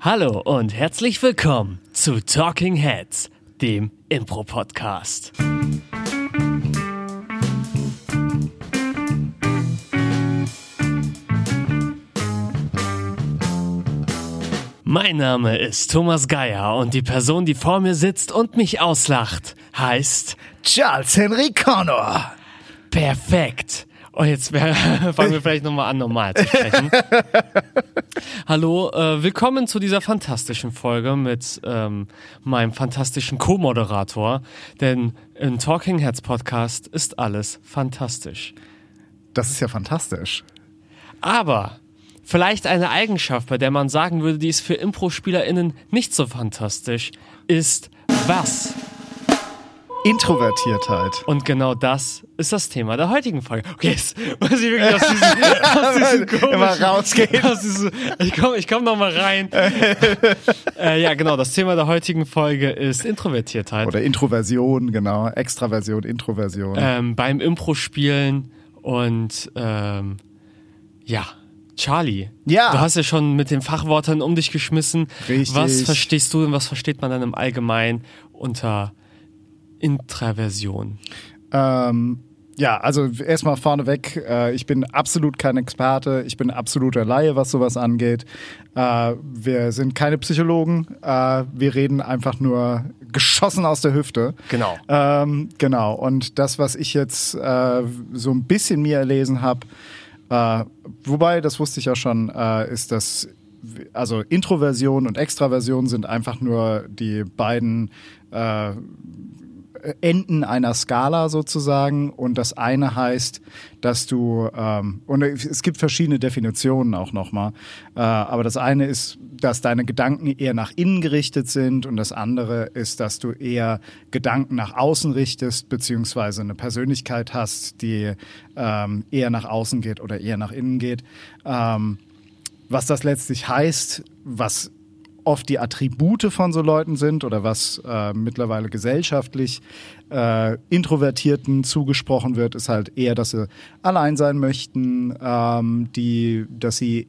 Hallo und herzlich willkommen zu Talking Heads, dem Impro-Podcast. Mein Name ist Thomas Geier und die Person, die vor mir sitzt und mich auslacht, heißt Charles Henry Connor. Perfekt. Und jetzt fangen wir vielleicht nochmal an, normal zu sprechen. Hallo, äh, willkommen zu dieser fantastischen Folge mit ähm, meinem fantastischen Co-Moderator. Denn im Talking Heads Podcast ist alles fantastisch. Das ist ja fantastisch. Aber vielleicht eine Eigenschaft, bei der man sagen würde, die ist für Impro-SpielerInnen nicht so fantastisch, ist was? Introvertiertheit. Und genau das ist das Thema der heutigen Folge. Okay, jetzt muss ich wirklich aus diesem, aus diesem Immer rausgehen. Aus diesem, ich komme ich komm noch mal rein. äh, ja, genau, das Thema der heutigen Folge ist Introvertiertheit. Oder Introversion, genau. Extraversion, Introversion. Ähm, beim Impro-Spielen und ähm, ja, Charlie, Ja. du hast ja schon mit den Fachworten um dich geschmissen. Richtig. Was verstehst du und was versteht man dann im Allgemeinen unter Intraversion? Ähm, ja, also erstmal vorneweg, äh, ich bin absolut kein Experte, ich bin absoluter Laie, was sowas angeht. Äh, wir sind keine Psychologen, äh, wir reden einfach nur geschossen aus der Hüfte. Genau. Ähm, genau, und das, was ich jetzt äh, so ein bisschen mir erlesen habe, äh, wobei, das wusste ich ja schon, äh, ist, dass also Introversion und Extraversion sind einfach nur die beiden äh, Enden einer Skala sozusagen und das eine heißt, dass du ähm, und es gibt verschiedene Definitionen auch nochmal, äh, aber das eine ist, dass deine Gedanken eher nach innen gerichtet sind und das andere ist, dass du eher Gedanken nach außen richtest beziehungsweise eine Persönlichkeit hast, die ähm, eher nach außen geht oder eher nach innen geht. Ähm, was das letztlich heißt, was oft die Attribute von so Leuten sind oder was äh, mittlerweile gesellschaftlich äh, Introvertierten zugesprochen wird, ist halt eher, dass sie allein sein möchten, ähm, die, dass sie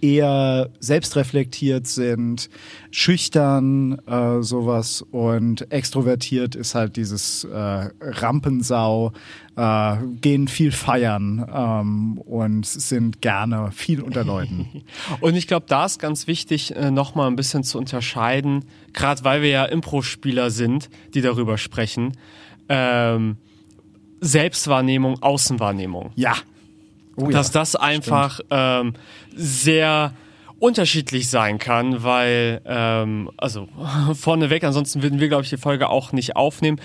eher selbstreflektiert sind, schüchtern, äh, sowas und extrovertiert ist halt dieses äh, Rampensau, äh, gehen viel feiern ähm, und sind gerne viel unter Leuten. Und ich glaube, da ist ganz wichtig, äh, nochmal ein bisschen zu unterscheiden, gerade weil wir ja Impro-Spieler sind, die darüber sprechen. Ähm, Selbstwahrnehmung, Außenwahrnehmung. Ja. Oh dass ja, das einfach ähm, sehr unterschiedlich sein kann, weil, ähm, also vorneweg, ansonsten würden wir, glaube ich, die Folge auch nicht aufnehmen.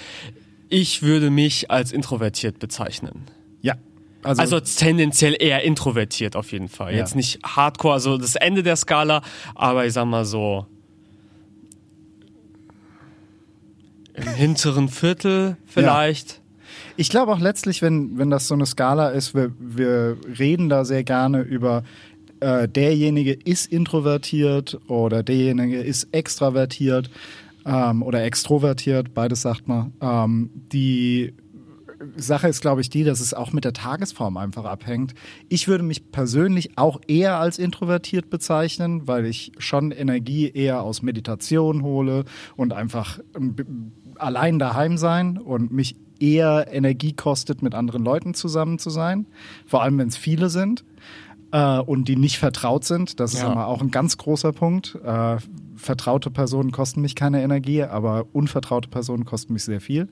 Ich würde mich als introvertiert bezeichnen. Ja. Also tendenziell eher introvertiert auf jeden Fall. Ja. Jetzt nicht hardcore, also das Ende der Skala, aber ich sag mal so im hinteren Viertel vielleicht. Ich glaube auch letztlich, wenn, wenn das so eine Skala ist, wir, wir reden da sehr gerne über äh, derjenige ist introvertiert oder derjenige ist extravertiert ähm, oder extrovertiert, beides sagt man. Ähm, die Sache ist, glaube ich, die, dass es auch mit der Tagesform einfach abhängt. Ich würde mich persönlich auch eher als introvertiert bezeichnen, weil ich schon Energie eher aus Meditation hole und einfach ähm, allein daheim sein und mich eher Energie kostet, mit anderen Leuten zusammen zu sein. Vor allem, wenn es viele sind äh, und die nicht vertraut sind. Das ist Ja. immer auch ein ganz großer Punkt. Äh, vertraute Personen kosten mich keine Energie, aber unvertraute Personen kosten mich sehr viel.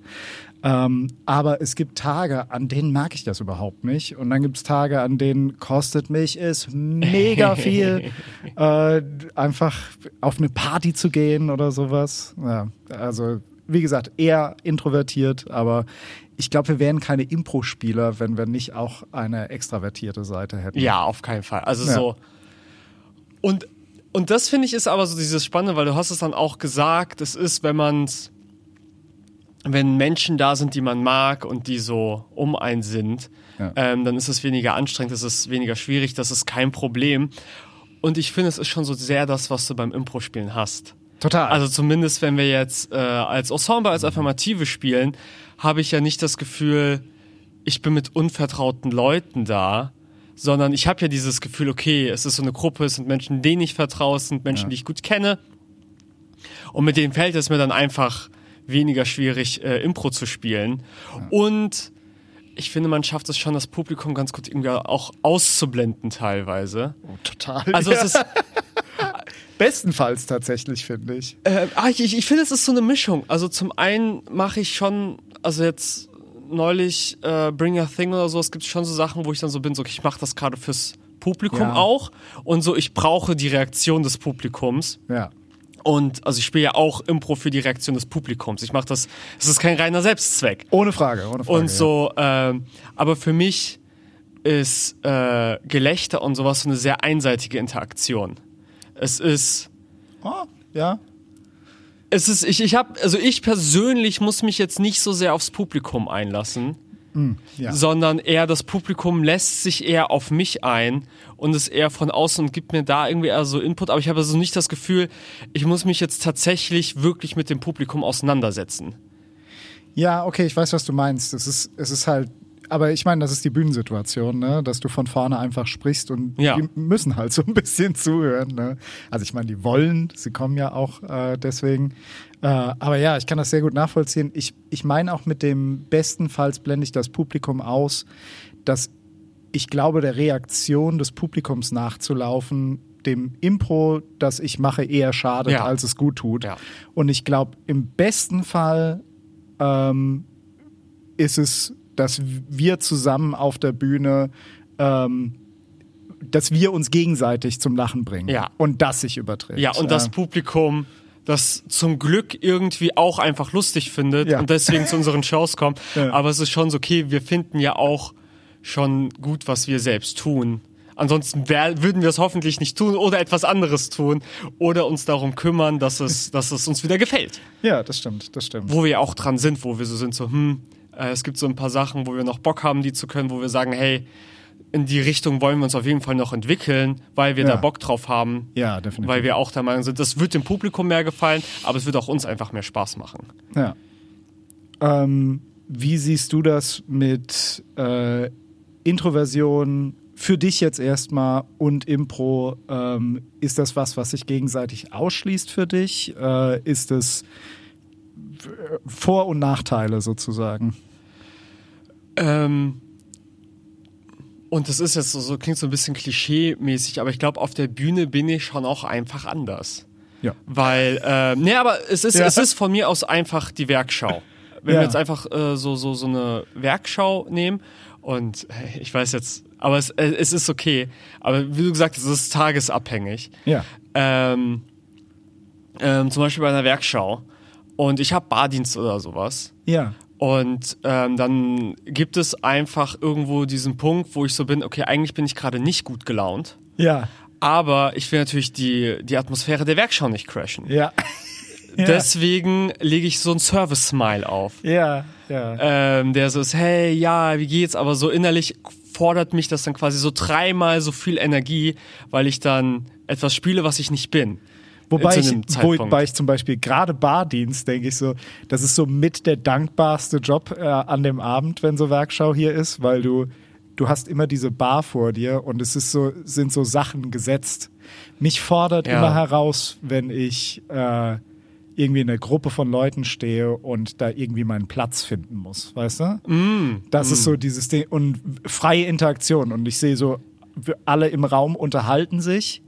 Ähm, aber es gibt Tage, an denen merke ich das überhaupt nicht. Und dann gibt es Tage, an denen kostet mich es mega viel, äh, einfach auf eine Party zu gehen oder sowas. Ja, also wie gesagt, eher introvertiert, aber ich glaube, wir wären keine Impro-Spieler, wenn wir nicht auch eine extravertierte Seite hätten. Ja, auf keinen Fall. Also Ja. so. Und, und das finde ich ist aber so dieses Spannende, weil du hast es dann auch gesagt, es ist, wenn man wenn Menschen da sind, die man mag und die so um einen sind, Ja. ähm, dann ist es weniger anstrengend, es ist weniger schwierig, das ist kein Problem. Und ich finde, es ist schon so sehr das, was du beim Impro-Spielen hast. Total. Also zumindest, wenn wir jetzt äh, als Ensemble, als Affirmative spielen, habe ich ja nicht das Gefühl, ich bin mit unvertrauten Leuten da, sondern ich habe ja dieses Gefühl, okay, es ist so eine Gruppe, es sind Menschen, denen ich vertraue, es sind Menschen, Ja. die ich gut kenne. Und mit denen fällt es mir dann einfach weniger schwierig, äh, Impro zu spielen. Und ich finde, man schafft es schon, das Publikum ganz gut irgendwie auch auszublenden teilweise. Oh, total. Also es ist, bestenfalls tatsächlich, finde ich. äh, ah, ich, ich, ich finde, es ist so eine Mischung. Also zum einen mache ich schon, also jetzt neulich äh, Bring a Thing oder so, es gibt schon so Sachen, wo ich dann so bin, so ich mache das gerade fürs Publikum Ja. auch und so ich brauche die Reaktion des Publikums. Ja. Und also ich spiele ja auch Impro für die Reaktion des Publikums. Ich mache das, es ist kein reiner Selbstzweck. Ohne Frage, ohne Frage. Und so, ähm, aber für mich ist äh, Gelächter und sowas so eine sehr einseitige Interaktion. Es ist, Ja. Oh, ja. es ist, ich, ich habe, also ich persönlich muss mich jetzt nicht so sehr aufs Publikum einlassen, ja. sondern eher das Publikum lässt sich eher auf mich ein und ist eher von außen und gibt mir da irgendwie eher so Input. Aber ich habe also nicht das Gefühl, ich muss mich jetzt tatsächlich wirklich mit dem Publikum auseinandersetzen. Ja, okay, ich weiß, was du meinst. Es ist, es ist halt, aber ich meine, das ist die Bühnensituation, ne? dass du von vorne einfach sprichst und Ja. die müssen halt so ein bisschen zuhören. Ne? Also ich meine, die wollen, sie kommen ja auch äh, deswegen. Äh, aber ja, ich kann das sehr gut nachvollziehen. Ich, ich meine auch mit dem bestenfalls blende ich das Publikum aus, dass ich glaube, der Reaktion des Publikums nachzulaufen, dem Impro, das ich mache, eher schadet, Ja. als es gut tut. Ja. Und ich glaube, im besten Fall ähm, ist es, dass wir zusammen auf der Bühne, ähm, dass wir uns gegenseitig zum Lachen bringen. Ja. Und das sich überträgt. Ja, und das Äh, Publikum das zum Glück irgendwie auch einfach lustig findet Ja. und deswegen zu unseren Shows kommt. Ja. Aber es ist schon so, okay, wir finden ja auch schon gut, was wir selbst tun. Ansonsten wär, würden wir es hoffentlich nicht tun oder etwas anderes tun oder uns darum kümmern, dass es, dass es uns wieder gefällt. ja, das stimmt, das stimmt. Wo wir auch dran sind, wo wir so sind, so, hm, es gibt so ein paar Sachen, wo wir noch Bock haben, die zu können, wo wir sagen, hey, in die Richtung wollen wir uns auf jeden Fall noch entwickeln, weil wir Ja. da Bock drauf haben. Ja, definitiv. Weil wir auch der Meinung sind, das wird dem Publikum mehr gefallen, aber es wird auch uns einfach mehr Spaß machen. Ja. Ähm, wie siehst du das mit äh, Introversion für dich jetzt erstmal und Impro? Ähm, ist das was, was sich gegenseitig ausschließt für dich? Äh, ist es äh, Vor- und Nachteile sozusagen? Ähm, und das ist jetzt so, so klingt so ein bisschen klischee-mäßig, aber ich glaube, auf der Bühne bin ich schon auch einfach anders. Ja. Weil, äh, nee, aber es ist, Ja. es ist von mir aus einfach die Werkschau. Wenn Ja. wir jetzt einfach äh, so, so, so eine Werkschau nehmen und ich weiß jetzt, aber es, äh, es ist okay. Aber wie du gesagt hast, es ist tagesabhängig. Ja. Ähm, ähm, zum Beispiel bei einer Werkschau. Und ich habe Bardienst oder sowas. Ja. Und ähm, dann gibt es einfach irgendwo diesen Punkt, wo ich so bin, okay, eigentlich bin ich gerade nicht gut gelaunt. Ja. Aber ich will natürlich die, die Atmosphäre der Werkschau nicht crashen. Ja. Ja. Deswegen lege ich so ein Service-Smile auf. Ja. Ja. Ähm, der so ist, hey, ja, wie geht's? Aber so innerlich fordert mich das dann quasi so dreimal so viel Energie, weil ich dann etwas spiele, was ich nicht bin. Wobei ich, wobei ich zum Beispiel gerade Bardienst, denke ich so, das ist so mit der dankbarste Job äh, an dem Abend, wenn so Werkschau hier ist, weil du, du hast immer diese Bar vor dir und es ist so, sind so Sachen gesetzt. Mich fordert Ja. immer heraus, wenn ich äh, irgendwie in einer Gruppe von Leuten stehe und da irgendwie meinen Platz finden muss, weißt du? Mm, Das ist so dieses Ding und freie Interaktion und ich sehe so, alle im Raum unterhalten sich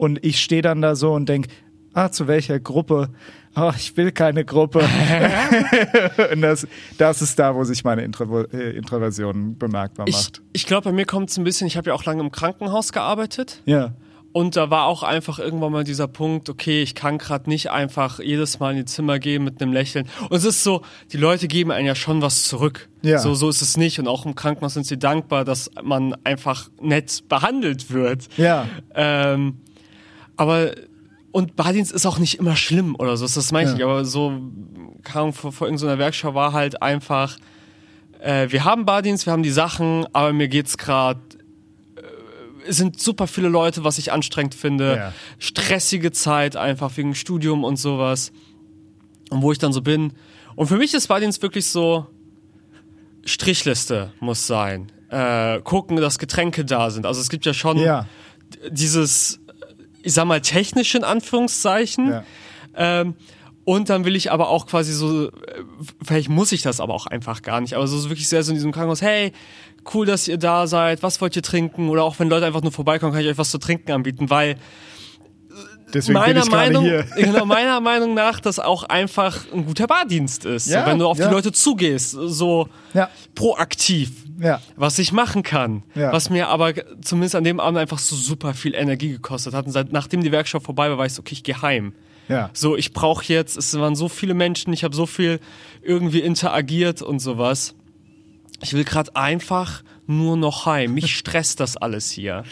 und ich stehe dann da so und denke, ah, zu welcher Gruppe? Oh, ich will keine Gruppe. und das, das ist da, wo sich meine Intro äh, Introversion bemerkbar Ich, macht. ich glaube, bei mir kommt es ein bisschen, ich habe ja auch lange im Krankenhaus gearbeitet. Ja. Und da war auch einfach irgendwann mal dieser Punkt, okay, ich kann gerade nicht einfach jedes Mal in die Zimmer gehen mit einem Lächeln. Und es ist so, die Leute geben einem ja schon was zurück. Ja. So, so ist es nicht. Und auch im Krankenhaus sind sie dankbar, dass man einfach nett behandelt wird. Ja. Ähm, aber und Bardienst ist auch nicht immer schlimm oder so, das meine ich Ja. nicht. Aber so, kam vor, vor irgendeiner Werkschau war halt einfach, äh, wir haben Bardienst, wir haben die Sachen, aber mir geht's gerade es sind super viele Leute, was ich anstrengend finde. Ja. Stressige Zeit einfach wegen Studium und sowas. Und wo ich dann so bin. Und für mich ist Bardienst wirklich so, Strichliste muss sein. äh, gucken, dass Getränke da sind. Also es gibt ja schon Ja. dieses, ich sag mal, technische in Anführungszeichen. Ja. Ähm, und dann will ich aber auch quasi so, vielleicht muss ich das aber auch einfach gar nicht, aber so wirklich sehr so in diesem Krankenhaus, hey, cool, dass ihr da seid, was wollt ihr trinken? Oder auch wenn Leute einfach nur vorbeikommen, kann ich euch was zu trinken anbieten, weil Deswegen bin meiner Meinung, hier. genau, meiner Meinung nach das auch einfach ein guter Bardienst ist. Ja, wenn du auf ja. die Leute zugehst, so Ja. proaktiv. Was ich machen kann, was mir aber zumindest an dem Abend einfach so super viel Energie gekostet hat. Und seit, nachdem die Werkstatt vorbei war, war ich so, okay, ich gehe heim. So, ich brauche jetzt, es waren so viele Menschen, ich habe so viel irgendwie interagiert und sowas. Ich will gerade einfach nur noch heim. Mich stresst das alles hier.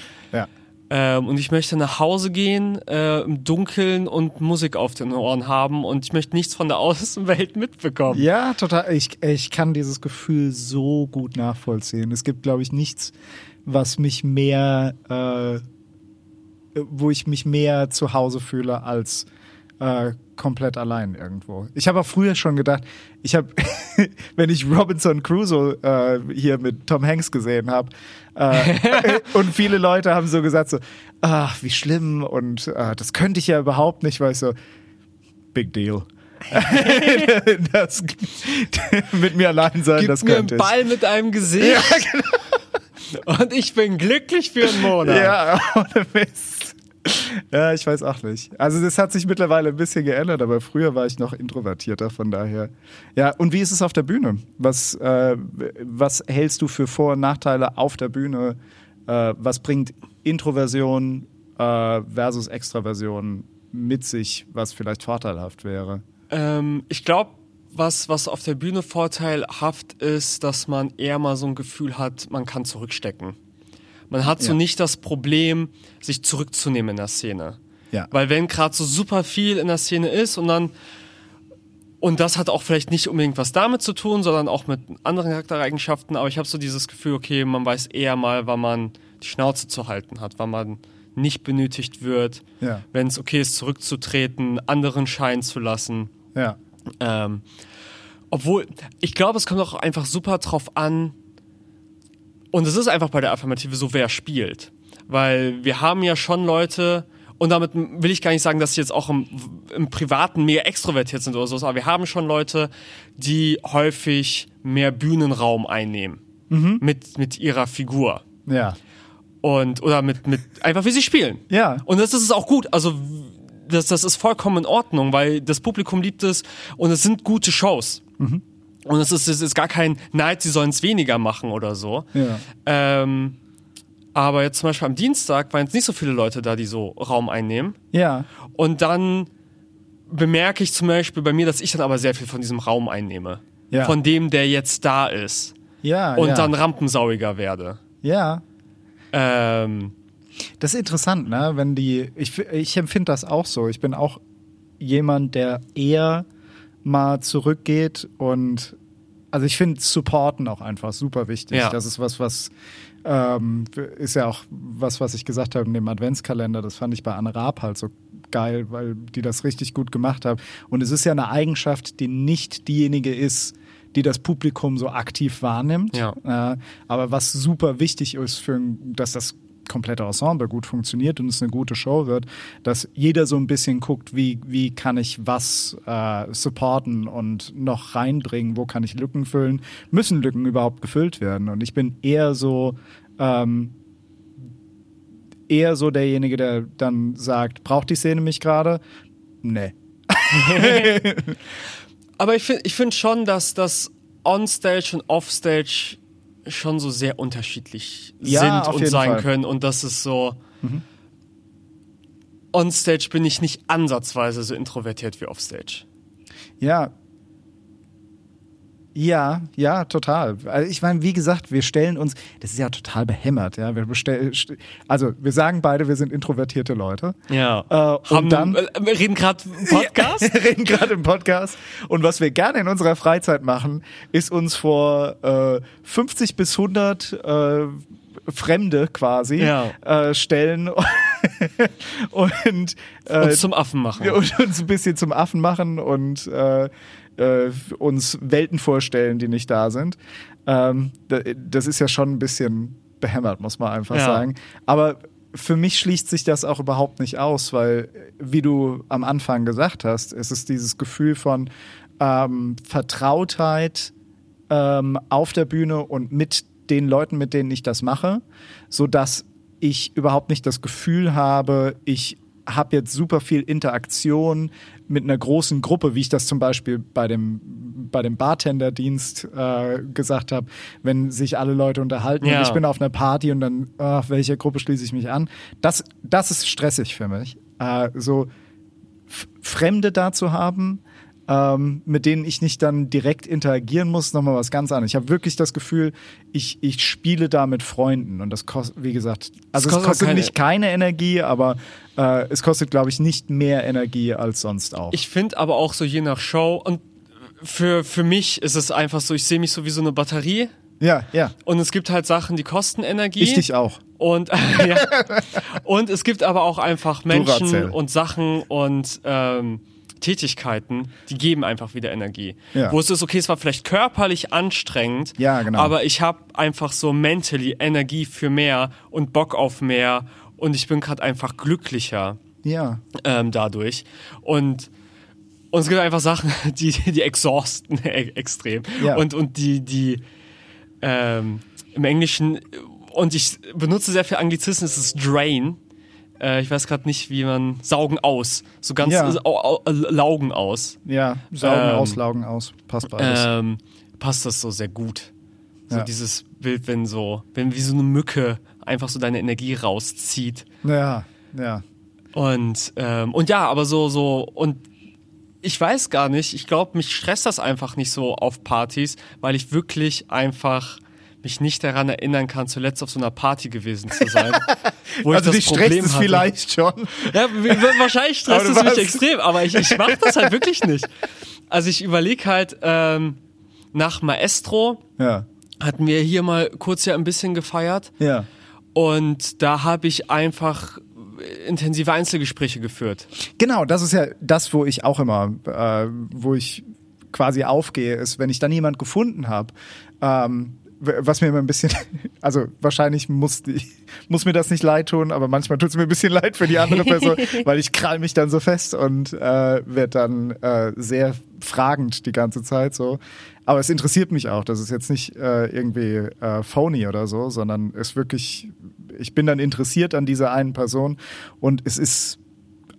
Ähm, und ich möchte nach Hause gehen, äh, im Dunkeln und Musik auf den Ohren haben und ich möchte nichts von der Außenwelt mitbekommen. Ja, total. Ich, ich kann dieses Gefühl so gut nachvollziehen. Es gibt, glaube ich, nichts, was mich mehr, äh, wo ich mich mehr zu Hause fühle als äh, komplett allein irgendwo. Ich habe auch früher schon gedacht, ich habe, wenn ich Robinson Crusoe äh, hier mit Tom Hanks gesehen habe, äh, und viele Leute haben so gesagt so, ach, wie schlimm und äh, das könnte ich ja überhaupt nicht, weil ich so, big deal. das, mit mir allein sein, Gib das mir einen könnte ich. Ball mit einem Gesicht und ich bin glücklich für einen Monat. Ja, ohne Mist. Ja, ich weiß auch nicht. Also das hat sich mittlerweile ein bisschen geändert, aber früher war ich noch introvertierter, von daher. Ja, und wie ist es auf der Bühne? Was, äh, was hältst du für Vor- und Nachteile auf der Bühne? Äh, was bringt Introversion äh, versus Extraversion mit sich, was vielleicht vorteilhaft wäre? Ähm, ich glaube, was, was auf der Bühne vorteilhaft ist, dass man eher mal so ein Gefühl hat, man kann zurückstecken. Man hat so Ja. nicht das Problem, sich zurückzunehmen in der Szene. Ja. Weil wenn gerade so super viel in der Szene ist und dann und das hat auch vielleicht nicht unbedingt was damit zu tun, sondern auch mit anderen Charaktereigenschaften, aber ich habe so dieses Gefühl, okay, man weiß eher mal, wann man die Schnauze zu halten hat, wann man nicht benötigt wird, Ja. wenn es okay ist, zurückzutreten, anderen scheinen zu lassen. Ja. Ähm, obwohl, ich glaube, es kommt auch einfach super drauf an, und es ist einfach bei der Affirmative so, wer spielt. Weil wir haben ja schon Leute, und damit will ich gar nicht sagen, dass sie jetzt auch im, im Privaten mehr extrovertiert sind oder so, aber wir haben schon Leute, die häufig mehr Bühnenraum einnehmen. Mit, mit ihrer Figur. Ja. Und, oder mit, mit, einfach wie sie spielen. Ja. Und das ist auch gut. Also, das, das ist vollkommen in Ordnung, weil das Publikum liebt es und es sind gute Shows. Und es ist, es ist gar kein Neid, sie sollen es weniger machen oder so. Ja. Ähm, aber jetzt zum Beispiel am Dienstag waren jetzt nicht so viele Leute da, die so Raum einnehmen. Ja. Und dann bemerke ich zum Beispiel bei mir, dass ich dann aber sehr viel von diesem Raum einnehme. Ja. Von dem, der jetzt da ist. Ja. Und ja. dann rampensauiger werde. Ja. Ähm, Das ist interessant, ne? Wenn die, ich, ich empfinde das auch so. Ich bin auch jemand, der eher mal zurückgeht und also ich finde Supporten auch einfach super wichtig. Ja. Das ist was, was ähm, ist ja auch was, was ich gesagt habe in dem Adventskalender. Das fand ich bei Anne Raab halt so geil, weil die das richtig gut gemacht haben. Und es ist ja eine Eigenschaft, die nicht diejenige ist, die das Publikum so aktiv wahrnimmt. Ja. Äh, aber was super wichtig ist, für, dass das komplette Ensemble gut funktioniert und es eine gute Show wird, dass jeder so ein bisschen guckt, wie, wie kann ich was äh, supporten und noch reinbringen, wo kann ich Lücken füllen, müssen Lücken überhaupt gefüllt werden. Und ich bin eher so, ähm, eher so derjenige, der dann sagt, braucht die Szene mich gerade? Nee. Aber ich finde ich find schon, dass das Onstage und Offstage schon so sehr unterschiedlich Ja, sind und sein Fall. können. Und das ist so. Onstage bin ich nicht ansatzweise so introvertiert wie Offstage. Ja. Ja, ja, total. Also ich meine, wie gesagt, wir stellen uns, das ist ja total behämmert, ja. Wir bestell, st- also wir sagen beide, wir sind introvertierte Leute. Ja. Äh, und Haben, dann- äh, wir reden gerade Podcast. Wir reden gerade im Podcast. Und was wir gerne in unserer Freizeit machen, ist uns vor äh, 50 bis 100 äh, Fremde quasi Ja. äh, stellen und, äh, Uns zum Affen machen. und uns ein bisschen zum Affen machen und äh, äh, uns Welten vorstellen, die nicht da sind. Ähm, da- das ist ja schon ein bisschen behämmert, muss man einfach Ja. sagen. Aber für mich schließt sich das auch überhaupt nicht aus, weil, wie du am Anfang gesagt hast, es ist dieses Gefühl von ähm, Vertrautheit ähm, auf der Bühne und mit den Leuten, mit denen ich das mache, so dass ich überhaupt nicht das Gefühl habe, ich habe jetzt super viel Interaktion mit einer großen Gruppe, wie ich das zum Beispiel bei dem bei dem Bartenderdienst äh, gesagt habe, wenn sich alle Leute unterhalten Ja. und ich bin auf einer Party und dann, ah, welcher Gruppe schließe ich mich an? Das, das ist stressig für mich. Äh, so Fremde da zu haben, ähm, mit denen ich nicht dann direkt interagieren muss, nochmal was ganz anderes. Ich habe wirklich das Gefühl, ich, ich spiele da mit Freunden und das kostet, wie gesagt, also es kostet kostet, keine- nicht keine Energie, aber äh, es kostet, glaube ich, nicht mehr Energie als sonst auch. Ich finde aber auch so je nach Show und für, für mich ist es einfach so, ich sehe mich so wie so eine Batterie ja, ja. und es gibt halt Sachen, die kosten Energie. Ich dich auch. Und, ja. und es gibt aber auch einfach Menschen Duracell. und Sachen und ähm, Tätigkeiten, die geben einfach wieder Energie. Ja. Wo es ist, okay, es war vielleicht körperlich anstrengend, Ja, genau. aber ich habe einfach so mentally Energie für mehr und Bock auf mehr und ich bin gerade einfach glücklicher Ja. ähm, dadurch. Und, und es gibt einfach Sachen, die, die exhausten e- extrem. Ja. Und, und die, die ähm, im Englischen, und ich benutze sehr viel Anglizismen, es ist drain. Äh, ich weiß gerade nicht, wie man saugen aus. So ganz Ja. äh, au, au, laugen aus. Ja, saugen Ähm, aus, laugen aus, passt beides. Ähm, passt das so sehr gut. So Ja. dieses Bild, wenn so, wenn wie so eine Mücke einfach so deine Energie rauszieht. ja, ja. Und, ähm, und ja, aber so, so, und ich weiß gar nicht, ich glaube, mich stresst das einfach nicht so auf Partys, weil ich wirklich einfach mich nicht daran erinnern kann, zuletzt auf so einer Party gewesen zu sein. wo Also ich dich das stresst Problem es vielleicht schon. Ja, wahrscheinlich stresst es mich extrem, aber ich, ich mache das halt wirklich nicht. Also ich überlege halt, ähm, nach Maestro Ja, hatten wir hier mal kurz ja ein bisschen gefeiert. ja. Und da habe ich einfach intensive Einzelgespräche geführt. Genau, das ist ja das, wo ich auch immer, äh, wo ich quasi aufgehe, ist, wenn ich dann jemand gefunden habe, ähm, was mir immer ein bisschen, also wahrscheinlich muss, die, muss mir das nicht leid tun, aber manchmal tut es mir ein bisschen leid für die andere Person, weil ich krall mich dann so fest und äh, werde dann äh, sehr fragend die ganze Zeit so. Aber es interessiert mich auch. Das ist jetzt nicht äh, irgendwie äh, phony oder so, sondern es wirklich, ich bin dann interessiert an dieser einen Person und es ist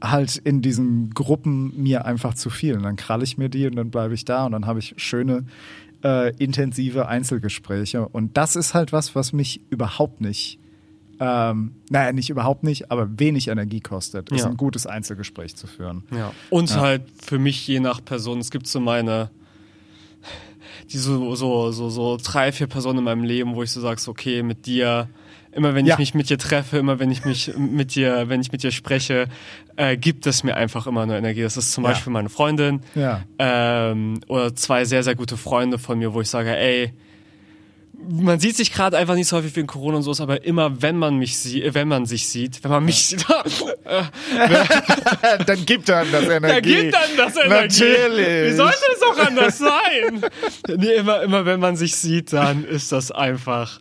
halt in diesen Gruppen mir einfach zu viel. Und dann kralle ich mir die und dann bleibe ich da und dann habe ich schöne, äh, intensive Einzelgespräche. Und das ist halt was, was mich überhaupt nicht, ähm, naja, nicht überhaupt nicht, aber wenig Energie kostet, ist Ja. ein gutes Einzelgespräch zu führen. Ja. Und halt für mich je nach Person, es gibt so meine, die so, so, so, so drei, vier Personen in meinem Leben, wo ich so sage, okay, mit dir, immer wenn Ja. ich mich mit dir treffe, immer wenn ich mich mit dir, wenn ich mit dir spreche, äh, gibt es mir einfach immer nur Energie. Das ist zum Ja. Beispiel meine Freundin Ja. ähm, oder zwei sehr, sehr gute Freunde von mir, wo ich sage, ey, man sieht sich gerade einfach nicht so häufig wegen Corona und so, aber immer wenn man mich sieht, wenn man sich sieht, wenn man mich sieht, dann gibt dann das Energie. Da gibt dann das Energie. Natürlich. Wie sollte es auch anders sein? nee, immer, immer wenn man sich sieht, dann ist das einfach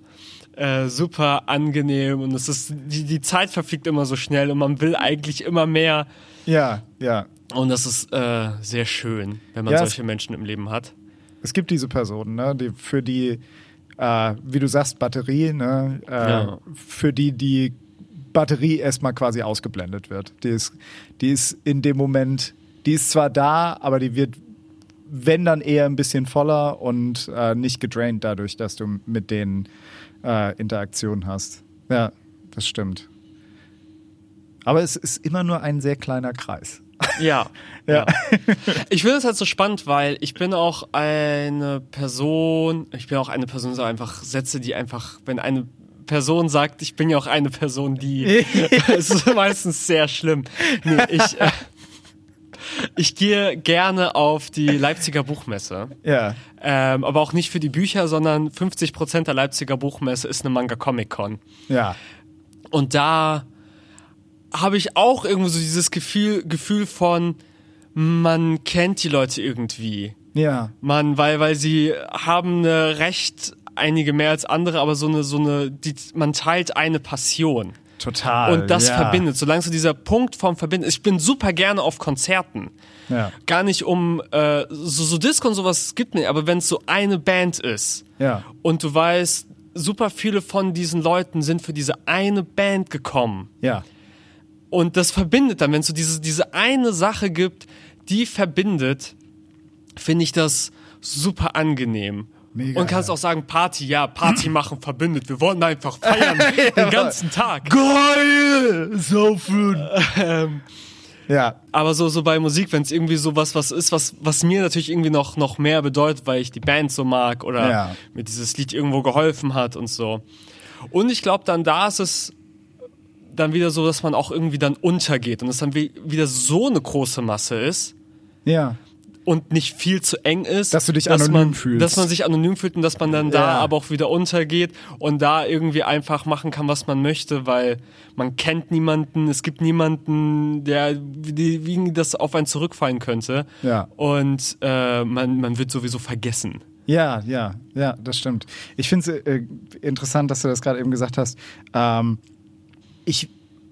äh, super angenehm und es ist, die, die Zeit verfliegt immer so schnell und man will eigentlich immer mehr. Ja, ja. Und das ist äh, sehr schön, wenn man Ja, solche Menschen im Leben hat. Es gibt diese Personen, ne, die für die, äh, wie du sagst, Batterie, ne, äh, Ja. für die die Batterie erstmal quasi ausgeblendet wird. Die ist, die ist in dem Moment, die ist zwar da, aber die wird, wenn dann eher ein bisschen voller und äh, nicht gedraint dadurch, dass du mit denen äh, Interaktion hast. Ja, das stimmt. Aber es ist immer nur ein sehr kleiner Kreis. Ja. Ja. Ich finde es halt so spannend, weil ich bin auch eine Person, ich bin auch eine Person, so einfach Sätze, die einfach, wenn eine Person sagt, ich bin ja auch eine Person, die, es ist meistens sehr schlimm. Nee, ich, äh, ich gehe gerne auf die Leipziger Buchmesse. Ja. Ähm, aber auch nicht für die Bücher, sondern 50% der Leipziger Buchmesse ist eine Manga Comic Con. Ja. Und da habe ich auch irgendwo so dieses Gefühl, Gefühl von, man kennt die Leute irgendwie. Ja. Man, weil, weil sie haben eine recht, einige mehr als andere, aber so eine, so eine, die, man teilt eine Passion. Total. Und das ja. verbindet. Solange so dieser Punkt vom Verbinden. Ich bin super gerne auf Konzerten. Ja. Gar nicht um äh, so, so Disco und sowas gibt mir, aber wenn es so eine Band ist Ja. und du weißt, super viele von diesen Leuten sind für diese eine Band gekommen. Ja. Und das verbindet dann, wenn es so diese, diese eine Sache gibt, die verbindet, finde ich das super angenehm. Mega, und kannst ja. auch sagen, Party, ja, Party machen verbindet. Wir wollen einfach feiern den ganzen Tag. Geil! So schön. ja. Aber so, so bei Musik, wenn es irgendwie so was, was ist, was, was mir natürlich irgendwie noch, noch mehr bedeutet, weil ich die Band so mag oder Ja. mir dieses Lied irgendwo geholfen hat und so. Und ich glaube, dann da ist es dann wieder so, dass man auch irgendwie dann untergeht und es dann wie, wieder so eine große Masse ist Ja. Und nicht viel zu eng ist. Dass du dich dass anonym man, fühlst. Dass man sich anonym fühlt und dass man dann da Ja. aber auch wieder untergeht und da irgendwie einfach machen kann, was man möchte, weil man kennt niemanden, es gibt niemanden, der wie, das auf einen zurückfallen könnte. Ja. Und äh, man, man wird sowieso vergessen. Ja, ja, ja, das stimmt. Ich finde es äh, interessant, dass du das gerade eben gesagt hast. Ähm, ich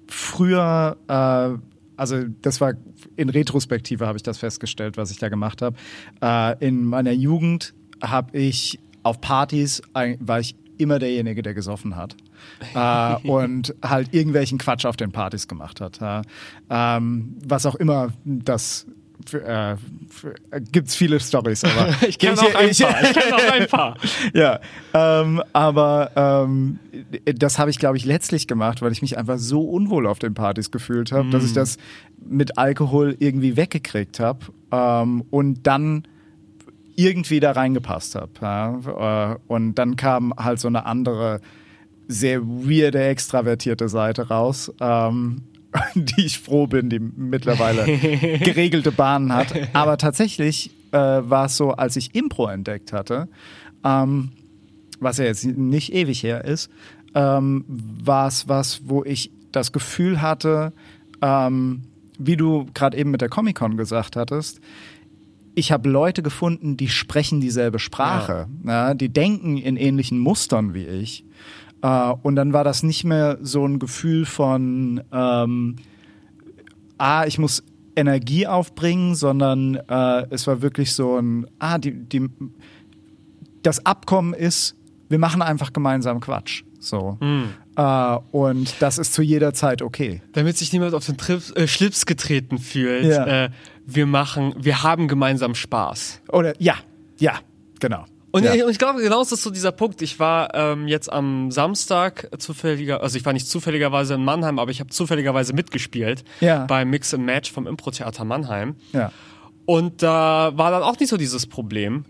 früher, äh, also das war in Retrospektive habe ich das festgestellt, was ich da gemacht habe. Äh, in meiner Jugend habe ich auf Partys war ich immer derjenige, der gesoffen hat äh, und halt irgendwelchen Quatsch auf den Partys gemacht hat. Ja. Ähm, was auch immer das für, äh, für, äh, gibt's viele Stories, aber Ich kenne auch ein paar. Ich kenne auch ein paar. ja, ähm, aber ähm, das habe ich, glaube ich, letztlich gemacht, weil ich mich einfach so unwohl auf den Partys gefühlt habe, dass ich das mit Alkohol irgendwie weggekriegt habe ähm, und dann irgendwie da reingepasst habe. Ja? Äh, Und dann kam halt so eine andere, sehr weirde, extravertierte Seite raus. Ähm, die ich froh bin, die mittlerweile geregelte Bahnen hat. Aber tatsächlich äh, war es so, als ich Impro entdeckt hatte, ähm, was ja jetzt nicht ewig her ist, ähm, war es was, wo ich das Gefühl hatte, ähm, wie du gerade eben mit der Comic-Con gesagt hattest, ich habe Leute gefunden, die sprechen dieselbe Sprache, ja. die denken in ähnlichen Mustern wie ich. Äh, und dann war das nicht mehr so ein Gefühl von, ähm, ah, ich muss Energie aufbringen, sondern äh, es war wirklich so ein, ah, die, die, das Abkommen ist, wir machen einfach gemeinsam Quatsch. So. Äh, und das ist zu jeder Zeit okay. Damit sich niemand auf den Trip, äh, Schlips getreten fühlt. Ja. Äh, wir machen, wir haben gemeinsam Spaß. Oder ja, ja, genau. Und ja. ich, ich glaube, genau das ist so dieser Punkt. Ich war ähm, jetzt am Samstag zufälliger, also ich war nicht zufälligerweise in Mannheim, aber ich habe zufälligerweise mitgespielt Ja. beim Mix and Match vom Impro-Theater Mannheim. ja. Und da war dann auch nicht so dieses Problem,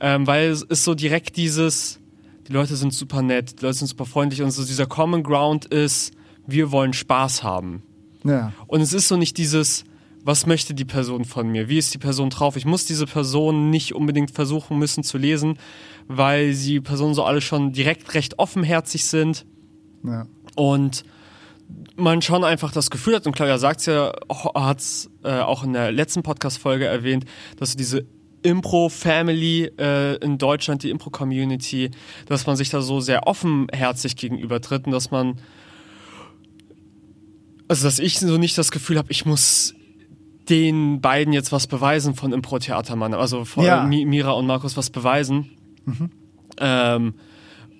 ähm, weil es ist so direkt dieses, die Leute sind super nett, die Leute sind super freundlich und so dieser Common Ground ist, wir wollen Spaß haben. ja. Und es ist so nicht dieses, was möchte die Person von mir? Wie ist die Person drauf? Ich muss diese Person nicht unbedingt versuchen müssen zu lesen, weil die Personen so alle schon direkt recht offenherzig sind ja. und man schon einfach das Gefühl hat, und Claudia sagt ja, hat es äh, auch in der letzten Podcast-Folge erwähnt, dass diese Impro-Family äh, in Deutschland, die Impro-Community, dass man sich da so sehr offenherzig gegenübertritt und dass man, also dass ich so nicht das Gefühl habe, ich muss den beiden jetzt was beweisen von Impro-Theatermann, also von Ja. Mi- Mira und Markus was beweisen. Ähm,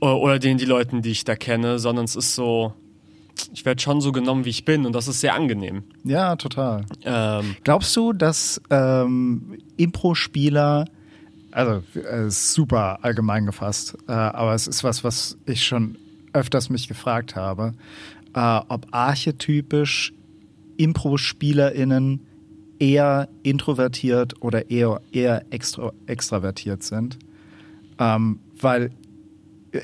o- oder den die Leuten, die ich da kenne, sondern es ist so, ich werde schon so genommen, wie ich bin und das ist sehr angenehm. ja, total. Ähm, Glaubst du, dass ähm, Impro-Spieler, also äh, super allgemein gefasst, äh, aber es ist was, was ich schon öfters mich gefragt habe, äh, ob archetypisch Impro-SpielerInnen eher introvertiert oder eher, eher extra, extravertiert sind. Ähm, weil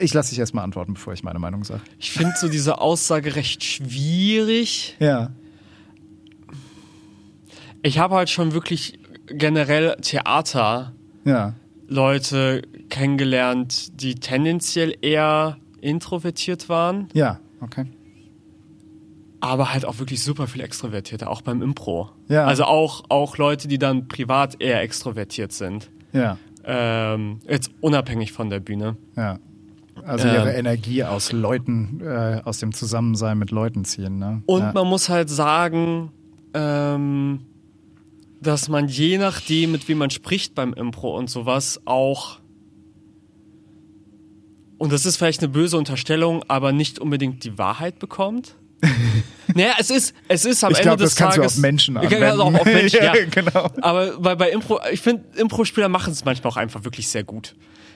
ich lasse dich erstmal antworten, bevor ich meine Meinung sage. ich finde so diese Aussage recht schwierig. Ja. Ich habe halt schon wirklich generell Theater Ja. Leute kennengelernt, die tendenziell eher introvertiert waren. Ja, okay. Aber halt auch wirklich super viel Extrovertierte, auch beim Impro. Ja. Also auch, auch Leute, die dann privat eher extrovertiert sind. Ja, Ähm, jetzt unabhängig von der Bühne. ja. Also ihre Ähm. Energie aus Leuten, äh, aus dem Zusammensein mit Leuten ziehen. Ne? Und ja. man muss halt sagen, ähm, dass man je nachdem, mit wem man spricht beim Impro und sowas, auch und das ist vielleicht eine böse Unterstellung, aber nicht unbedingt die Wahrheit bekommt. naja, es ist, es ist am Ich Ende glaube, des das kannst Tages. du auf Menschen Ich kann auch anwenden. auf Menschen, ja. genau. Aber bei, bei Impro, ich finde, Impro-Spieler machen es manchmal auch einfach wirklich sehr gut.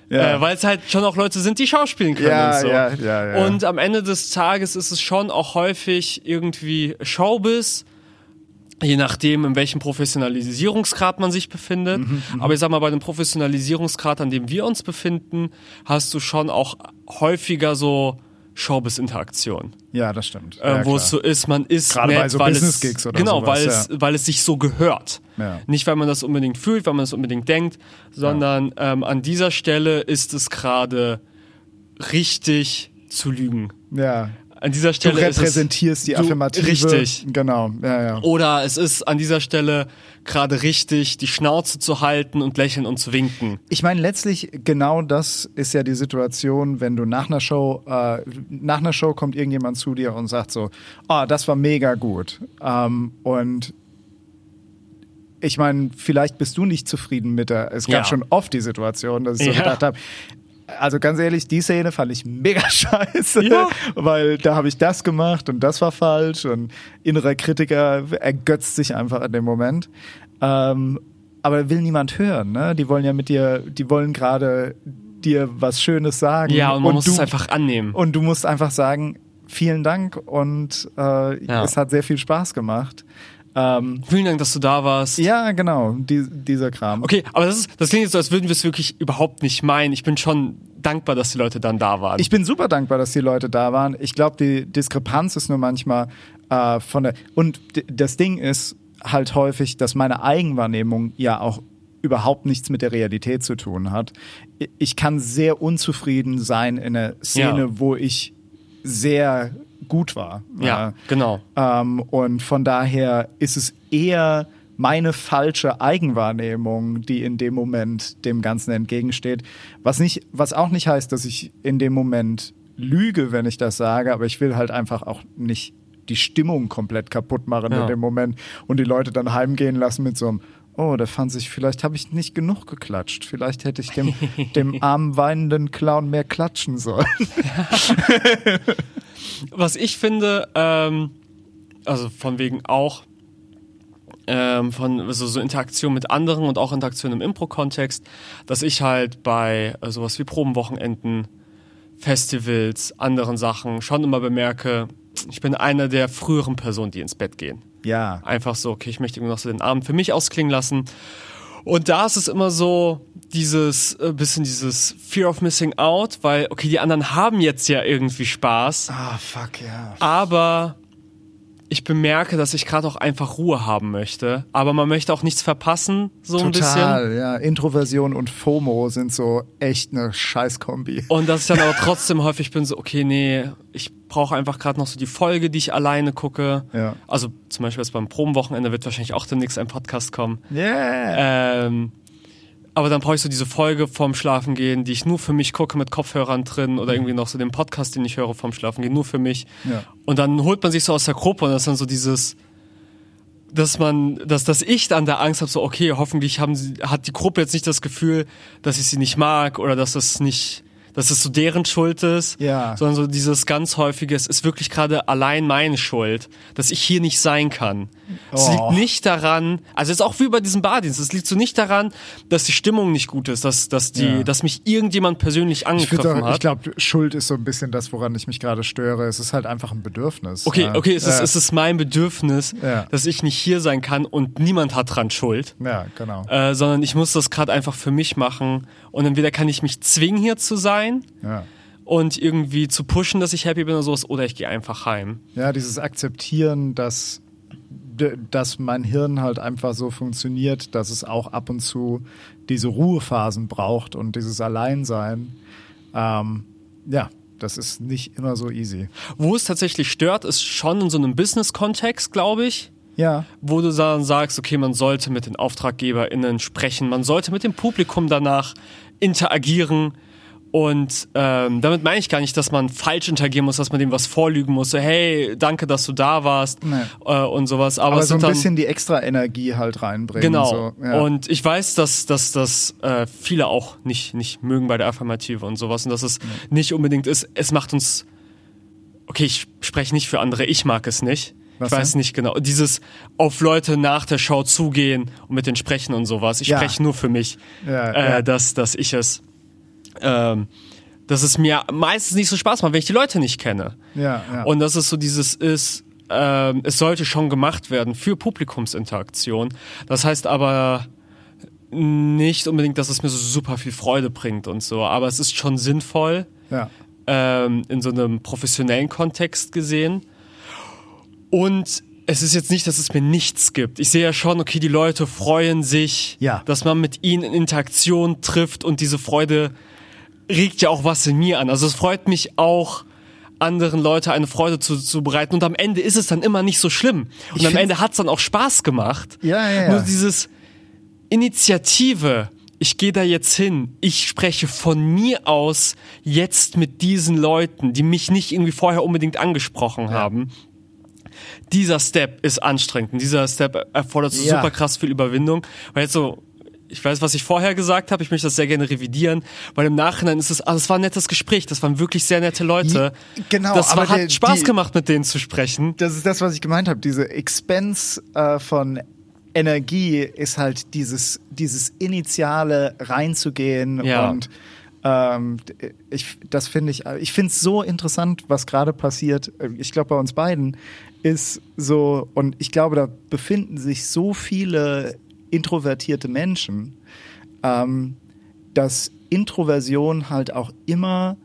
Ja. Äh, Weil es halt schon auch Leute sind, die schauspielen können Ja, und so. ja, ja, ja. Und am Ende des Tages ist es schon auch häufig irgendwie Showbiz, je nachdem, in welchem Professionalisierungsgrad man sich befindet. Mhm, Aber ich sag mal, bei dem Professionalisierungsgrad, an dem wir uns befinden, hast du schon auch häufiger so Showbiz-Interaktion. Ja, das stimmt. Äh, ja, wo klar. es so ist, man ist Gerade nett, bei so weil es, Business-Gigs oder genau, sowas, weil es, ja. weil es sich so gehört. Ja. Nicht, weil man das unbedingt fühlt, weil man das unbedingt denkt, sondern ähm, an dieser Stelle ist es gerade richtig zu lügen. Ja. An dieser Du Stelle ist repräsentierst es, die du- Affirmative. Richtig. Genau, ja, ja. Oder es ist an dieser Stelle gerade richtig, die Schnauze zu halten und lächeln und zu winken. Ich meine, letztlich genau das ist ja die Situation, wenn du nach einer Show, äh, nach einer Show kommt irgendjemand zu dir und sagt so, oh, das war mega gut. Ähm, und ich meine, vielleicht bist du nicht zufrieden mit der. Es gab Ja. schon oft die Situation, dass ich so Ja. gedacht habe. Also ganz ehrlich, die Szene fand ich mega scheiße, Ja. weil da habe ich das gemacht und das war falsch und innerer Kritiker ergötzt sich einfach in dem Moment. Ähm, aber will niemand hören, ne? Die wollen ja mit dir, die wollen gerade dir was Schönes sagen. Ja, und man muss du, es einfach annehmen. und du musst einfach sagen, vielen Dank und äh, Ja. es hat sehr viel Spaß gemacht. Ähm, Vielen Dank, dass du da warst. ja, genau, die, dieser Kram. Okay, aber das, ist, das klingt jetzt so, als würden wir es wirklich überhaupt nicht meinen. Ich bin schon dankbar, dass die Leute dann da waren. Ich bin super dankbar, dass die Leute da waren. Ich glaube, die Diskrepanz ist nur manchmal äh, von der. Und das Ding ist halt häufig, dass meine Eigenwahrnehmung ja auch überhaupt nichts mit der Realität zu tun hat. Ich kann sehr unzufrieden sein in einer Szene, Ja. wo ich sehr gut war. ja, Äh, genau. ähm, und von daher ist es eher meine falsche Eigenwahrnehmung, die in dem Moment dem Ganzen entgegensteht. Was nicht, was auch nicht heißt, dass ich in dem Moment lüge, wenn ich das sage, aber ich will halt einfach auch nicht die Stimmung komplett kaputt machen Ja. in dem Moment und die Leute dann heimgehen lassen mit so einem Oh, der fand sich, vielleicht habe ich nicht genug geklatscht. Vielleicht hätte ich dem, dem armen weinenden Clown mehr klatschen sollen. Was ich finde, ähm, also von wegen auch ähm, von also so Interaktion mit anderen und auch Interaktion im Impro-Kontext, dass ich halt bei äh, sowas wie Probenwochenenden, Festivals, anderen Sachen schon immer bemerke, ich bin einer der früheren Personen, die ins Bett gehen. Ja. Einfach so, okay, ich möchte noch so den Abend für mich ausklingen lassen. Und da ist es immer so dieses äh, bisschen dieses Fear of Missing Out, weil okay, die anderen haben jetzt ja irgendwie Spaß, Ah, fuck, ja. aber ich bemerke, dass ich gerade auch einfach Ruhe haben möchte, aber man möchte auch nichts verpassen, so ein bisschen. Total, ja. Introversion und FOMO sind so echt eine Scheißkombi. Und dass ich dann aber trotzdem häufig bin so, okay, nee, ich brauche einfach gerade noch so die Folge, die ich alleine gucke. Ja. Also zum Beispiel jetzt beim Probenwochenende wird wahrscheinlich auch demnächst ein Podcast kommen. Yeah. Ähm, aber dann brauche ich so diese Folge vorm Schlafen gehen, die ich nur für mich gucke mit Kopfhörern drin oder irgendwie noch so den Podcast, den ich höre vorm Schlafen gehen, nur für mich. Ja. Und dann holt man sich so aus der Gruppe und das ist dann so dieses, dass man, dass, dass ich dann da Angst habe, so, okay, hoffentlich haben sie, hat die Gruppe jetzt nicht das Gefühl, dass ich sie nicht mag oder dass das nicht, dass es so deren Schuld ist, Ja. sondern so dieses ganz häufige, es ist wirklich gerade allein meine Schuld, dass ich hier nicht sein kann. Es Oh. liegt nicht daran, also es ist auch wie bei diesem Bardienst, es liegt so nicht daran, dass die Stimmung nicht gut ist, dass, dass die, Ja. dass mich irgendjemand persönlich Ich, angegriffen hat. ich glaube, Schuld ist so ein bisschen das, woran ich mich gerade störe. Es ist halt einfach ein Bedürfnis. Okay, ja. okay, es ist, ja. es ist mein Bedürfnis, dass ich nicht hier sein kann und niemand hat dran Schuld. Ja, genau. Äh, sondern ich muss das gerade einfach für mich machen. Und entweder kann ich mich zwingen, hier zu sein Ja. und irgendwie zu pushen, dass ich happy bin oder sowas, oder ich gehe einfach heim. ja, dieses Akzeptieren, dass, dass mein Hirn halt einfach so funktioniert, dass es auch ab und zu diese Ruhephasen braucht und dieses Alleinsein. Ähm, ja, das ist nicht immer so easy. Wo es tatsächlich stört, ist schon in so einem Business-Kontext, glaube ich. Ja. Wo du dann sagst, okay, man sollte mit den AuftraggeberInnen sprechen, man sollte mit dem Publikum danach interagieren. Und ähm, damit meine ich gar nicht, dass man falsch interagieren muss, dass man dem was vorlügen muss. So, hey, danke, dass du da warst Nee. äh, und sowas. Aber, Aber so ein dann, bisschen die extra Energie halt reinbringen. Genau. So, ja. Und ich weiß, dass, dass, dass äh, viele auch nicht, nicht mögen bei der Affirmative und sowas und dass es nicht unbedingt ist. Es macht uns. Okay, ich spreche nicht für andere, ich mag es nicht. Was ich weiß nicht genau. Dieses auf Leute nach der Show zugehen und mit denen sprechen und sowas. Ich Ja. spreche nur für mich, Ja, äh, dass, dass ich es. Ähm, dass es mir meistens nicht so Spaß macht, wenn ich die Leute nicht kenne. ja, ja. Und dass es so dieses ist, ähm, es sollte schon gemacht werden für Publikumsinteraktion. Das heißt aber nicht unbedingt, dass es mir so super viel Freude bringt und so, aber es ist schon sinnvoll ja. ähm, in so einem professionellen Kontext gesehen. Und es ist jetzt nicht, dass es mir nichts gibt. Ich sehe ja schon, okay, die Leute freuen sich, Ja. dass man mit ihnen in Interaktion trifft und diese Freude regt ja auch was in mir an. Also es freut mich auch, anderen Leute eine Freude zu, zu bereiten. Und am Ende ist es dann immer nicht so schlimm. Und Ich am Ende hat es dann auch Spaß gemacht. Ja, ja, ja. Nur dieses Initiative, ich gehe da jetzt hin, ich spreche von mir aus jetzt mit diesen Leuten, die mich nicht irgendwie vorher unbedingt angesprochen haben. Dieser Step ist anstrengend. und Dieser Step erfordert so Ja. super krass viel Überwindung. Weil jetzt so, ich weiß, was ich vorher gesagt habe, ich möchte das sehr gerne revidieren, weil im Nachhinein ist es, also es war ein nettes Gespräch, das waren wirklich sehr nette Leute. Ja, genau, das war, aber der- hat Spaß die- gemacht, mit denen zu sprechen. Das ist das, was ich gemeint habe. Diese Expense äh, von Energie ist halt dieses, dieses initiale reinzugehen Ja. und ähm, ich, das finde ich, ich finde es so interessant, was gerade passiert. Ich glaube, bei uns beiden ist so, und ich glaube, da befinden sich so viele introvertierte Menschen, ähm, dass Introversion halt auch immer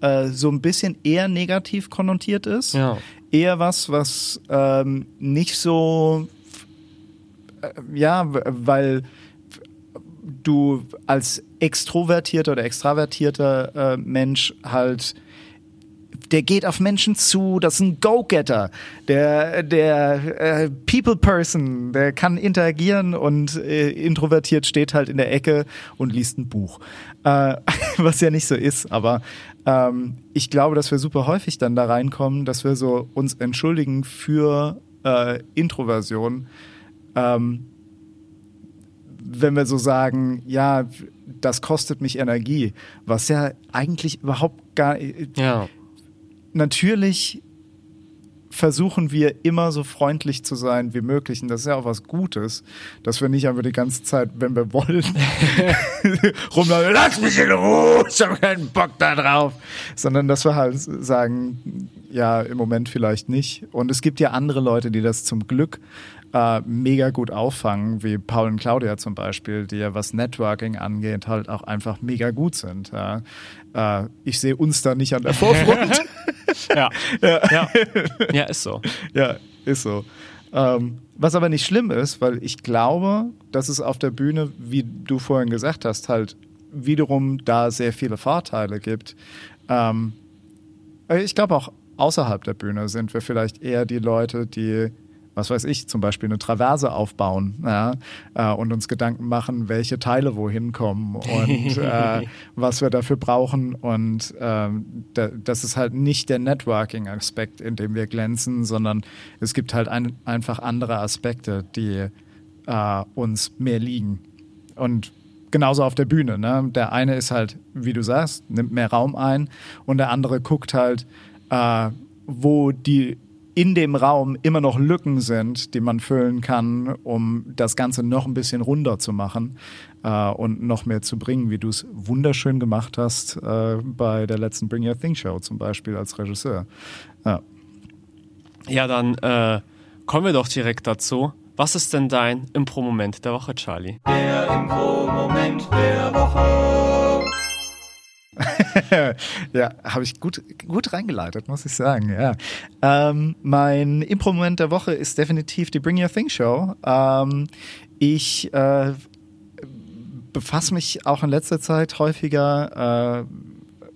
äh, so ein bisschen eher negativ konnotiert ist. Ja. Eher was, was ähm, nicht so, äh, ja, weil du als extrovertierter oder extravertierter äh, Mensch halt der geht auf Menschen zu, das ist ein Go-Getter, der, der äh, People-Person, der kann interagieren und äh, introvertiert steht halt in der Ecke und liest ein Buch. Äh, was ja nicht so ist, aber ähm, ich glaube, dass wir super häufig dann da reinkommen, dass wir so uns entschuldigen für äh, Introversion. Ähm, wenn wir so sagen, ja, das kostet mich Energie, was ja eigentlich überhaupt gar Ja. Natürlich versuchen wir immer so freundlich zu sein wie möglich. Und das ist ja auch was Gutes, dass wir nicht einfach die ganze Zeit, wenn wir wollen, rumlaufen, lass mich in Ruhe, ich habe keinen Bock da drauf. Sondern dass wir halt sagen, ja, im Moment vielleicht nicht. Und es gibt ja andere Leute, die das zum Glück äh, mega gut auffangen, wie Paul und Claudia zum Beispiel, die ja was Networking angeht, halt auch einfach mega gut sind. Ja. Äh, ich sehe uns da nicht an der Vorfront. Ja. ja. Ja, ist so. ja, ist so. Ähm, was aber nicht schlimm ist, weil ich glaube, dass es auf der Bühne, wie du vorhin gesagt hast, halt wiederum da sehr viele Vorteile gibt. Ähm, ich glaube auch außerhalb der Bühne sind wir vielleicht eher die Leute, die, was weiß ich, zum Beispiel eine Traverse aufbauen ja, äh, und uns Gedanken machen, welche Teile wohin kommen und äh, was wir dafür brauchen. Und ähm, da, das ist halt nicht der Networking-Aspekt, in dem wir glänzen, sondern es gibt halt ein, einfach andere Aspekte, die äh, uns mehr liegen. Und genauso auf der Bühne. Ne? Der eine ist halt, wie du sagst, nimmt mehr Raum ein und der andere guckt halt, äh, wo die in dem Raum immer noch Lücken sind, die man füllen kann, um das Ganze noch ein bisschen runder zu machen äh, und noch mehr zu bringen, wie du es wunderschön gemacht hast äh, bei der letzten Bring Your Thing Show zum Beispiel als Regisseur. Ja. Ja, dann äh, kommen wir doch direkt dazu. Was ist denn dein Impro-Moment der Woche, Charlie? Der Impro-Moment der Woche. ja, habe ich gut, gut reingeleitet, muss ich sagen. Ja. Ähm, mein Impro-Moment der Woche ist definitiv die Bring Your Thing Show. Ähm, ich äh, befasse mich auch in letzter Zeit häufiger äh,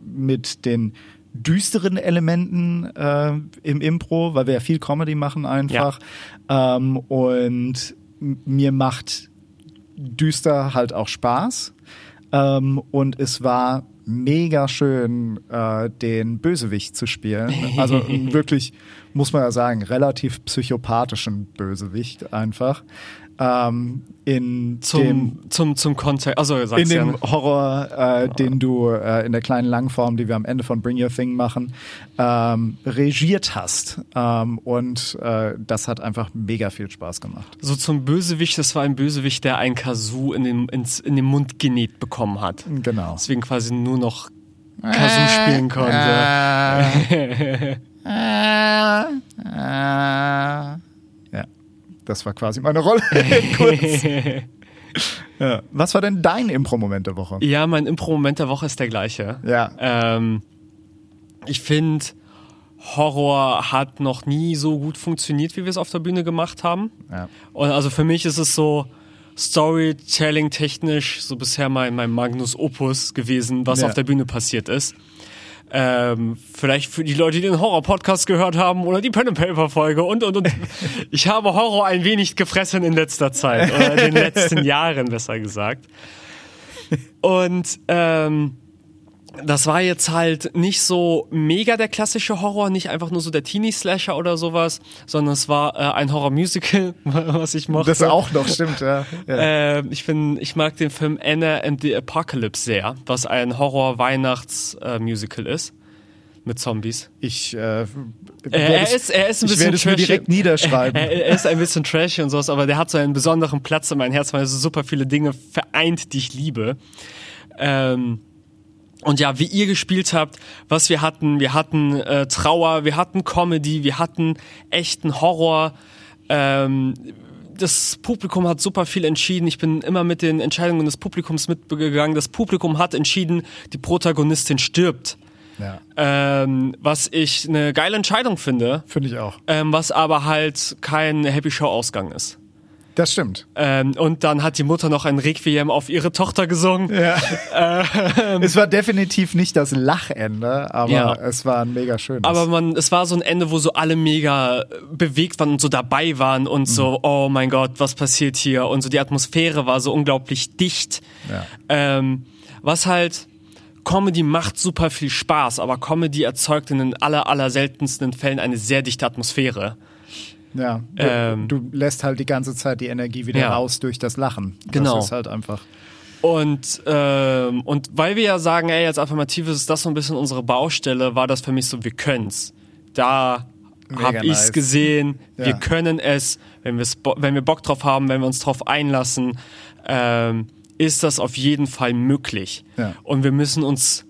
mit den düsteren Elementen äh, im Impro, weil wir ja viel Comedy machen einfach. Ähm, und mir macht düster halt auch Spaß. Ähm, und es war mega schön, äh, den Bösewicht zu spielen. Also wirklich, muss man ja sagen, relativ psychopathischen Bösewicht einfach. Ähm, in dem Zum, zum, zum Kontext. Also, in dem gerne. Horror, äh, den du äh, in der kleinen Langform, die wir am Ende von Bring Your Thing machen, ähm, regiert hast. Ähm, und äh, das hat einfach mega viel Spaß gemacht. So zum Bösewicht, das war ein Bösewicht, der ein Kazoo in den, ins, in den Mund genäht bekommen hat. Genau. Deswegen quasi nur noch Kazoo spielen konnte. Das war quasi meine Rolle. Kurz. ja. Was war denn dein Impro-Moment der Woche? Ja, mein Impro-Moment der Woche ist der gleiche. Ja. Ähm, ich finde, Horror hat noch nie so gut funktioniert, wie wir es auf der Bühne gemacht haben. Ja. Und also für mich ist es so Storytelling technisch so bisher mein, mein Magnus Opus gewesen, was Ja. auf der Bühne passiert ist. Ähm, vielleicht für die Leute, die den Horror-Podcast gehört haben oder die Pen-and-Paper-Folge und, und, und. Ich habe Horror ein wenig gefressen in letzter Zeit oder in den letzten Jahren, besser gesagt. Und ähm, das war jetzt halt nicht so mega der klassische Horror, nicht einfach nur so der Teenie-Slasher oder sowas, sondern es war äh, ein Horror-Musical, was ich mochte. Das auch noch, stimmt, ja. ja. Äh, ich, bin, ich mag den Film Anna and the Apocalypse sehr, was ein Horror-Weihnachts-Musical ist. Mit Zombies. Ich, äh, Äh, er, ist, er ist ein ich bisschen werde es mir direkt niederschreiben. Er, er ist ein bisschen trashy und sowas, aber der hat so einen besonderen Platz in meinem Herz, weil er so super viele Dinge vereint, die ich liebe. Ähm, und ja, wie ihr gespielt habt, was wir hatten, wir hatten äh, Trauer, wir hatten Comedy, wir hatten echten Horror. Ähm, das Publikum hat super viel entschieden. Ich bin immer mit den Entscheidungen des Publikums mitgegangen. Das Publikum hat entschieden, die Protagonistin stirbt. ja, Ähm, was ich eine geile Entscheidung finde, finde ich auch. ähm, was aber halt kein Happy Show Ausgang ist. Das stimmt. Ähm, und dann hat die Mutter noch ein Requiem auf ihre Tochter gesungen. Ja. es war definitiv nicht das Lachende, aber Ja. es war ein mega schönes. Aber man, es war so ein Ende, wo so alle mega bewegt waren und so dabei waren und so, oh mein Gott, was passiert hier? Und so die Atmosphäre war so unglaublich dicht. Ja. Ähm, was halt, Comedy macht super viel Spaß, aber Comedy erzeugt in den aller, aller seltensten Fällen eine sehr dichte Atmosphäre. Ja, du, ähm, du lässt halt die ganze Zeit die Energie wieder Ja. raus durch das Lachen. Genau. Das ist halt einfach. Und, ähm, und weil wir ja sagen, ey, als Affirmative ist das so ein bisschen unsere Baustelle, war das für mich so, wir können's. Da Mega hab ich's nice. gesehen, wir Ja. können es, wenn, wenn wir Bock drauf haben, wenn wir uns drauf einlassen, ähm, ist das auf jeden Fall möglich. Ja. Und wir müssen uns,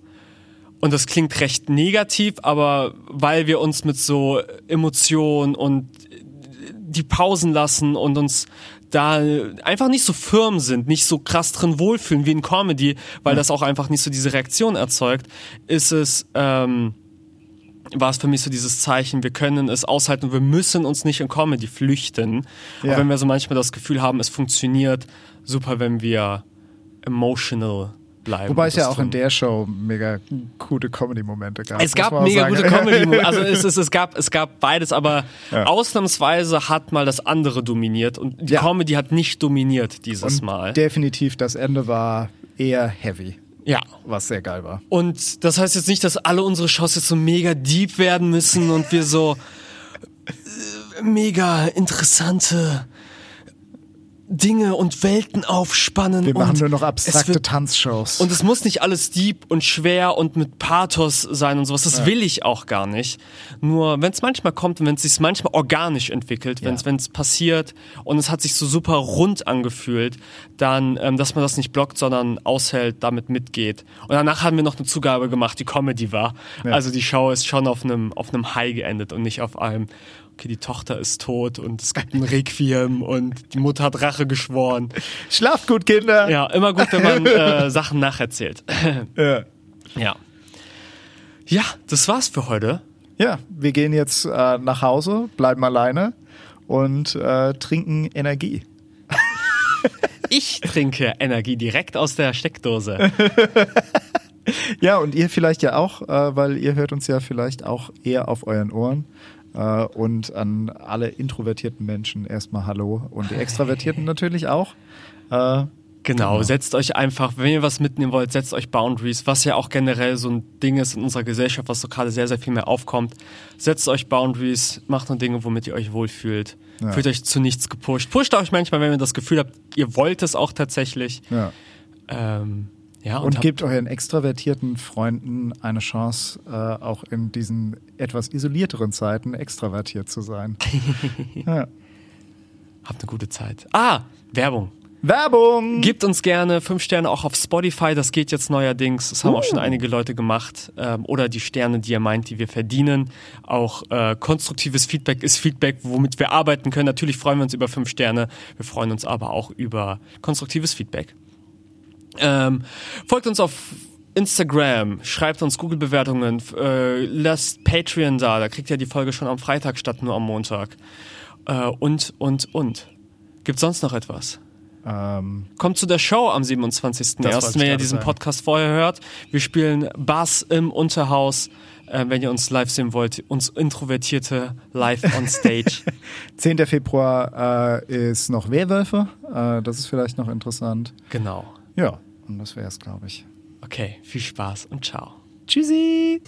und das klingt recht negativ, aber weil wir uns mit so Emotionen und die Pausen lassen und uns da einfach nicht so firm sind, nicht so krass drin wohlfühlen wie in Comedy, weil das auch einfach nicht so diese Reaktion erzeugt, ist es, ähm, war es für mich so dieses Zeichen, wir können es aushalten und wir müssen uns nicht in Comedy flüchten. Ja. Auch wenn wir so manchmal das Gefühl haben, es funktioniert super, wenn wir emotional bleiben. Wobei es ja auch in der Show mega gute Comedy-Momente gab. Es gab mega sagen. gute Comedy, also es, es, es, gab, es gab beides, aber Ja. ausnahmsweise hat mal das andere dominiert und die Ja. Comedy hat nicht dominiert dieses Und Mal. definitiv, das Ende war eher heavy, Ja. was sehr geil war. Und das heißt jetzt nicht, dass alle unsere Shows jetzt so mega deep werden müssen und wir so äh, mega interessante Dinge und Welten aufspannen. Wir machen nur noch abstrakte wird Tanzshows. Und es muss nicht alles deep und schwer und mit Pathos sein und sowas. Das will ich auch gar nicht. Nur wenn es manchmal kommt und wenn es sich manchmal organisch entwickelt, wenn es wenn es passiert und es hat sich so super rund angefühlt, dann, ähm, dass man das nicht blockt, sondern aushält, damit mitgeht. Und danach haben wir noch eine Zugabe gemacht, die Comedy war. Also die Show ist schon auf einem auf einem High geendet und nicht auf einem Okay, die Tochter ist tot und es gibt ein Requiem und die Mutter hat Rache geschworen. Schlaft gut, Kinder! Ja, immer gut, wenn man äh, Sachen nacherzählt. Ja. Ja. Ja, das war's für heute. Ja, wir gehen jetzt äh, nach Hause, bleiben alleine und äh, trinken Energie. Ich trinke Energie direkt aus der Steckdose. Ja, und ihr vielleicht ja auch, äh, weil ihr hört uns ja vielleicht auch eher auf euren Ohren. Äh, und an alle introvertierten Menschen erstmal Hallo und die Extravertierten natürlich auch. Äh, Genau, setzt euch einfach, wenn ihr was mitnehmen wollt, setzt euch Boundaries, was ja auch generell so ein Ding ist in unserer Gesellschaft, was so gerade sehr, sehr viel mehr aufkommt. Setzt euch Boundaries, macht nur Dinge, womit ihr euch wohlfühlt. Ja. Fühlt euch zu nichts gepusht. Pusht euch manchmal, wenn ihr das Gefühl habt, ihr wollt es auch tatsächlich. ja. Ähm, ja, Und habt- gebt euren extravertierten Freunden eine Chance, äh, auch in diesen etwas isolierteren Zeiten extravertiert zu sein. ja. habt eine gute Zeit. Ah, Werbung. Werbung! Gebt uns gerne fünf Sterne auch auf Spotify, das geht jetzt neuerdings. Das haben auch schon Uh. einige Leute gemacht. Ähm, oder die Sterne, die ihr meint, die wir verdienen. Auch äh, konstruktives Feedback ist Feedback, womit wir arbeiten können. Natürlich freuen wir uns über fünf Sterne. Wir freuen uns aber auch über konstruktives Feedback. Ähm, folgt uns auf Instagram, schreibt uns Google-Bewertungen, äh, lasst Patreon da, da kriegt ihr die Folge schon am Freitag statt nur am Montag. Äh, und, und, und. Gibt sonst noch etwas? Ähm, Kommt zu der Show am Das wollte 27.01., ich wenn ihr diesen sagen. Podcast vorher hört. Wir spielen Bass im Unterhaus. Äh, wenn ihr uns live sehen wollt, uns Introvertierte live on stage. 10. Februar äh, ist noch Werwölfe. Äh, das ist vielleicht noch interessant. genau. Ja, und das wäre es, glaube ich. Okay, viel Spaß und ciao. Tschüssi!